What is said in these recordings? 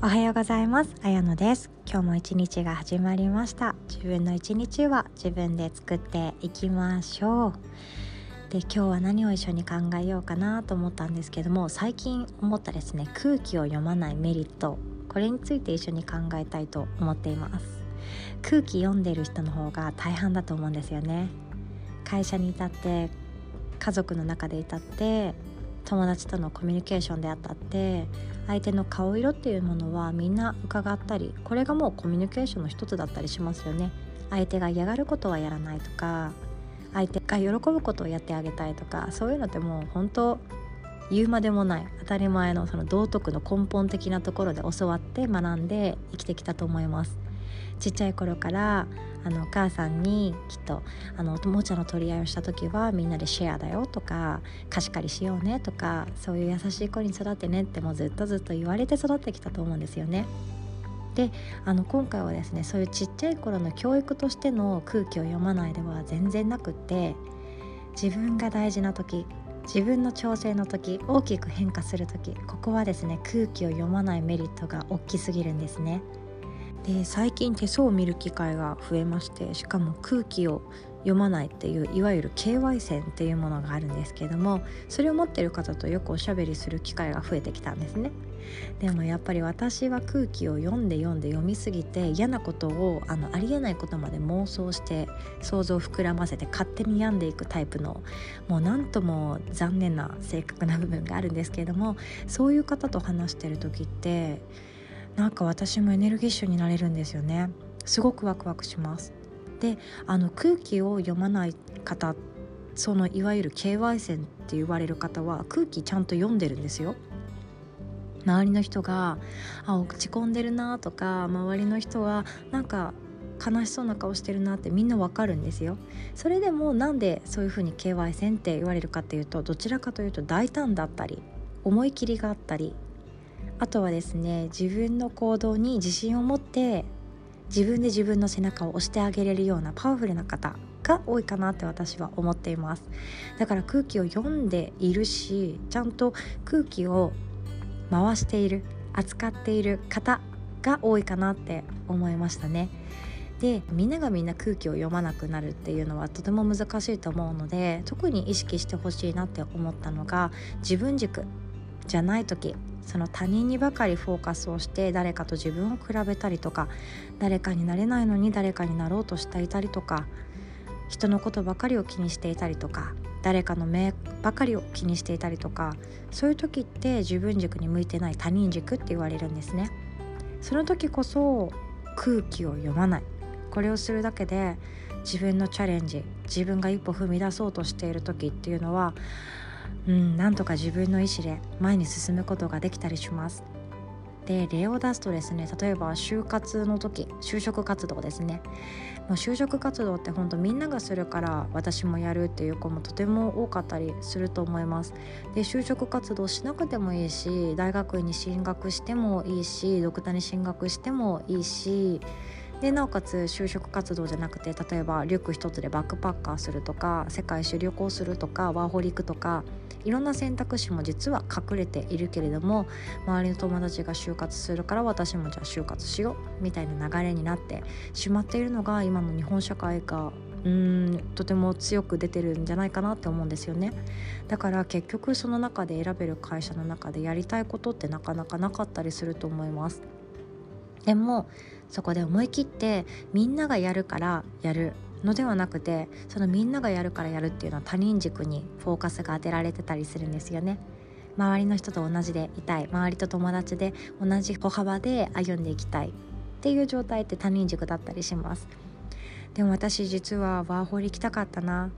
おはようございます。あやのです。今日も一日が始まりました。自分の一日は自分で作っていきましょう。で今日は何を一緒に考えようかなと思ったんですけども最近思ったですね空気を読まないメリット。これについて一緒に考えたいと思っています。空気読んでる人の方が大半だと思うんですよね。会社にいたって家族の中でいたって友達とのコミュニケーションであったって相手の顔色っていうものはみんな伺ったりこれがもうコミュニケーションの一つだったりしますよね。相手が嫌がることはやらないとか相手が喜ぶことをやってあげたいとかそういうのってもう本当言うまでもない当たり前のその道徳の根本的なところで教わって学んで生きてきたと思います。ちっちゃい頃からあのお母さんにきっとあのおもちゃの取り合いをした時はみんなでシェアだよとか貸し借りしようねとかそういう優しい子に育ってねってもうずっとずっと言われて育ってきたと思うんですよね。であの今回はですねそういうちっちゃい頃の教育としての空気を読まないでは全然なくって自分が大事な時自分の調整の時大きく変化する時ここはですね空気を読まないメリットが大きすぎるんですね。で最近手相を見る機会が増えましてしかも空気を読まないっていういわゆる KY 線っていうものがあるんですけどもそれを持ってる方とよくおしゃべりする機会が増えてきたんですね。でもやっぱり私は空気を読んで読んで読みすぎて嫌なことをあのありえないことまで妄想して想像を膨らませて勝手に病んでいくタイプのもう何とも残念な性格な部分があるんですけれどもそういう方と話してる時ってなんか私もエネルギッシュになれるんですよね。すごくワクワクします。であの空気を読まない方そのいわゆる KY 線って言われる方は空気ちゃんと読んでるんですよ。周りの人があ落ち込んでるなとか周りの人はなんか悲しそうな顔してるなってみんなわかるんですよ。それでもなんでそういうふうに KY 線って言われるかっていうとどちらかというと大胆だったり思い切りがあったりあとはですね自分の行動に自信を持って自分で自分の背中を押してあげれるようなパワフルな方が多いかなって私は思っています。だから空気を読んでいるしちゃんと空気を回している扱っている方が多いかなって思いましたね。でみんながみんな空気を読まなくなるっていうのはとても難しいと思うので特に意識してほしいなって思ったのが自分軸じゃない時。その他人にばかりフォーカスをして誰かと自分を比べたりとか誰かになれないのに誰かになろうとしていたりとか人のことばかりを気にしていたりとか誰かの目ばかりを気にしていたりとかそういう時って自分軸に向いてない他人軸って言われるんですね。その時こそ空気を読まない。これをするだけで自分のチャレンジ自分が一歩踏み出そうとしている時っていうのはうん、なんとか自分の意思で前に進むことができたりします。で例を出すとですね例えば就活の時就職活動ですねもう就職活動って本当みんながするから私もやるっていう子もとても多かったりすると思いますで就職活動しなくてもいいし大学院に進学してもいいしドクターに進学してもいいしでなおかつ就職活動じゃなくて例えばリュック一つでバックパッカーするとか世界一周旅行するとかワーホリ行くとかいろんな選択肢も実は隠れているけれども周りの友達が就活するから私もじゃあ就活しようみたいな流れになってしまっているのが今の日本社会がうんとても強く出てるんじゃないかなって思うんですよね。だから結局その中で選べる会社の中でやりたいことってなかなかなかったりすると思います。でもそこで思い切ってみんながやるからやるのではなくてそのみんながやるからやるっていうのは他人軸にフォーカスが当てられてたりするんですよね。周りの人と同じでいたい。周りと友達で同じ歩幅で歩んでいきたい。っていう状態って他人軸だったりします。でも私実はワーホリ行きたかったな。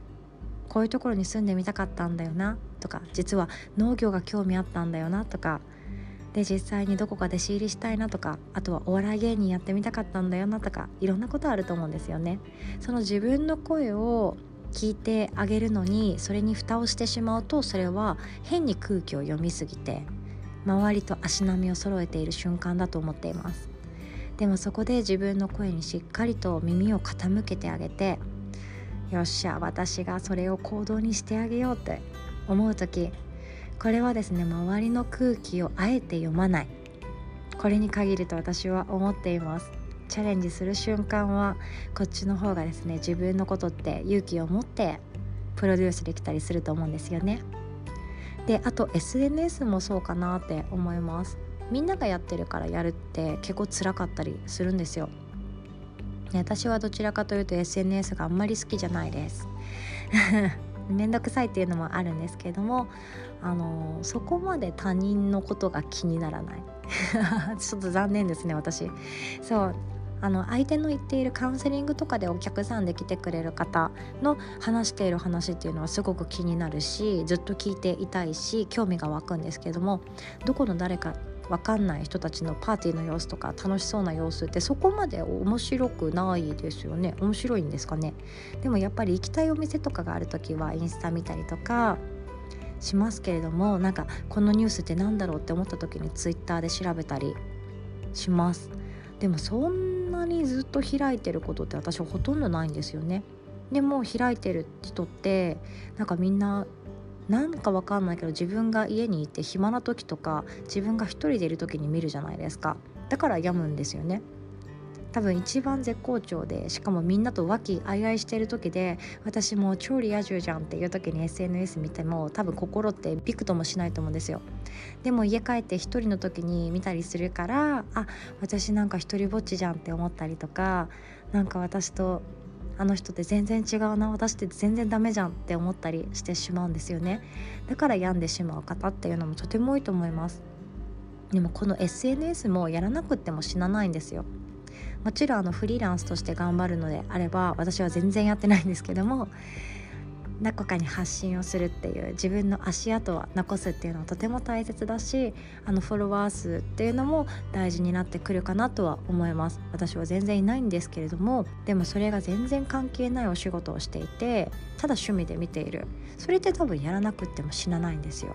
こういうところに住んでみたかったんだよな。とか実は農業が興味あったんだよな。とかで実際にどこかで仕入りしたいなとかあとはお笑い芸人やってみたかったんだよなとかいろんなことあると思うんですよね。その自分の声を聞いてあげるのにそれに蓋をしてしまうとそれは変に空気を読みすぎて周りと足並みを揃えている瞬間だと思っていますでもそこで自分の声にしっかりと耳を傾けてあげてよっしゃ私がそれを行動にしてあげようって思う時これはですね周りの空気をあえて読まない。これに限ると私は思っています。チャレンジする瞬間はこっちの方がですね自分のことって勇気を持ってプロデュースできたりすると思うんですよね。であと SNS もそうかなって思います。みんながやってるからやるって結構辛かったりするんですよ。私はどちらかというと SNS があんまり好きじゃないです。めんどくさいっていうのもあるんですけれどもあのそこまで他人のことが気にならない。ちょっと残念ですね私。そう。あの相手の言っているカウンセリングとかでお客さんで来てくれる方の話している話っていうのはすごく気になるしずっと聞いていたいし興味が湧くんですけどもどこの誰か分かんない人たちのパーティーの様子とか楽しそうな様子ってそこまで面白くないですよね。面白いんですかね。でもやっぱり行きたいお店とかがある時はインスタ見たりとかしますけれどもなんかこのニュースって何だろうって思った時にツイッターで調べたりします。でもそんなにずっと開いてることって私はほとんどないんですよね。でも開いてる人ってなんかみんななんかわかんないけど自分が家にいて暇な時とか自分が一人でいる時に見るじゃないですか。だから病むんですよね。多分一番絶好調でしかもみんなと和気あいあいしてる時で私もう超リア充じゃんっていう時に SNS 見ても多分心ってびくともしないと思うんですよ。でも家帰って一人の時に見たりするからあ私なんか一人ぼっちじゃんって思ったりとかなんか私とあの人って全然違うな私って全然ダメじゃんって思ったりしてしまうんですよね。だから病んでしまう方っていうのもとても多いと思います。でもこの SNS もやらなくても死なないんですよ。もちろんあのフリーランスとして頑張るのであれば私は全然やってないんですけども。どこかに発信をするっていう自分の足跡は残すっていうのはとても大切だしあのフォロワー数っていうのも大事になってくるかなとは思います。私は全然いないんですけれどもでもそれが全然関係ないお仕事をしていてただ趣味で見ている。それって多分やらなくっても死なないんですよ。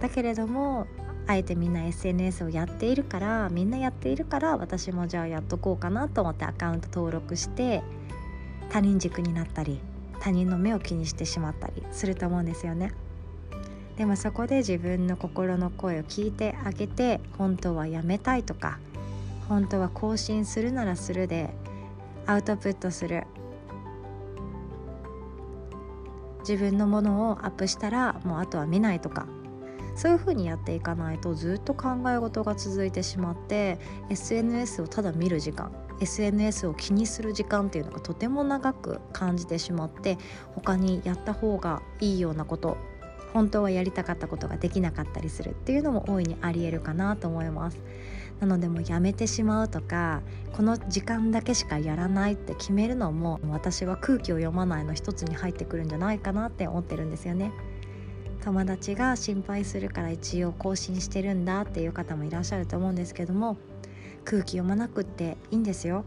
だけれどもあえてみんな SNS をやっているからみんなやっているから私もじゃあやっとこうかなと思ってアカウント登録して他人軸になったり他人の目を気にしてしまったりすると思うんですよね。でもそこで自分の心の声を聞いてあげて本当はやめたいとか本当は更新するならするでアウトプットする。自分のものをアップしたらもうあとは見ないとか。そういうふうにやっていかないとずっと考え事が続いてしまって SNS をただ見る時間。SNS を気にする時間っていうのがとても長く感じてしまって他にやった方がいいようなこと本当はやりたかったことができなかったりするっていうのも大いにありえるかなと思います。なのでもうやめてしまうとかこの時間だけしかやらないって決めるのも私は空気を読まないの一つに入ってくるんじゃないかなって思ってるんですよね。友達が心配するから一応更新してるんだっていう方もいらっしゃると思うんですけども空気読まなくっていいんですよ。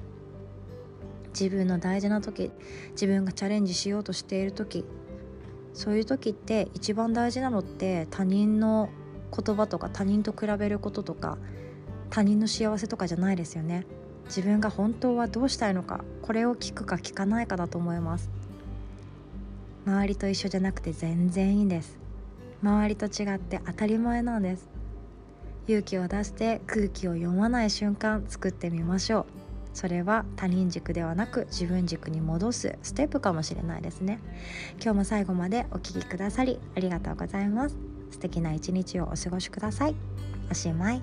自分の大事な時自分がチャレンジしようとしている時。そういう時って一番大事なのって他人の言葉とか他人と比べることとか他人の幸せとかじゃないですよね。自分が本当はどうしたいのかこれを聞くか聞かないかだと思います。周りと一緒じゃなくて全然いいんです。周りと違って当たり前なんです。勇気を出して空気を読まない瞬間作ってみましょう。それは他人軸ではなく自分軸に戻すステップかもしれないですね。今日も最後までお聴きくださりありがとうございます。素敵な一日をお過ごしください。おしまい。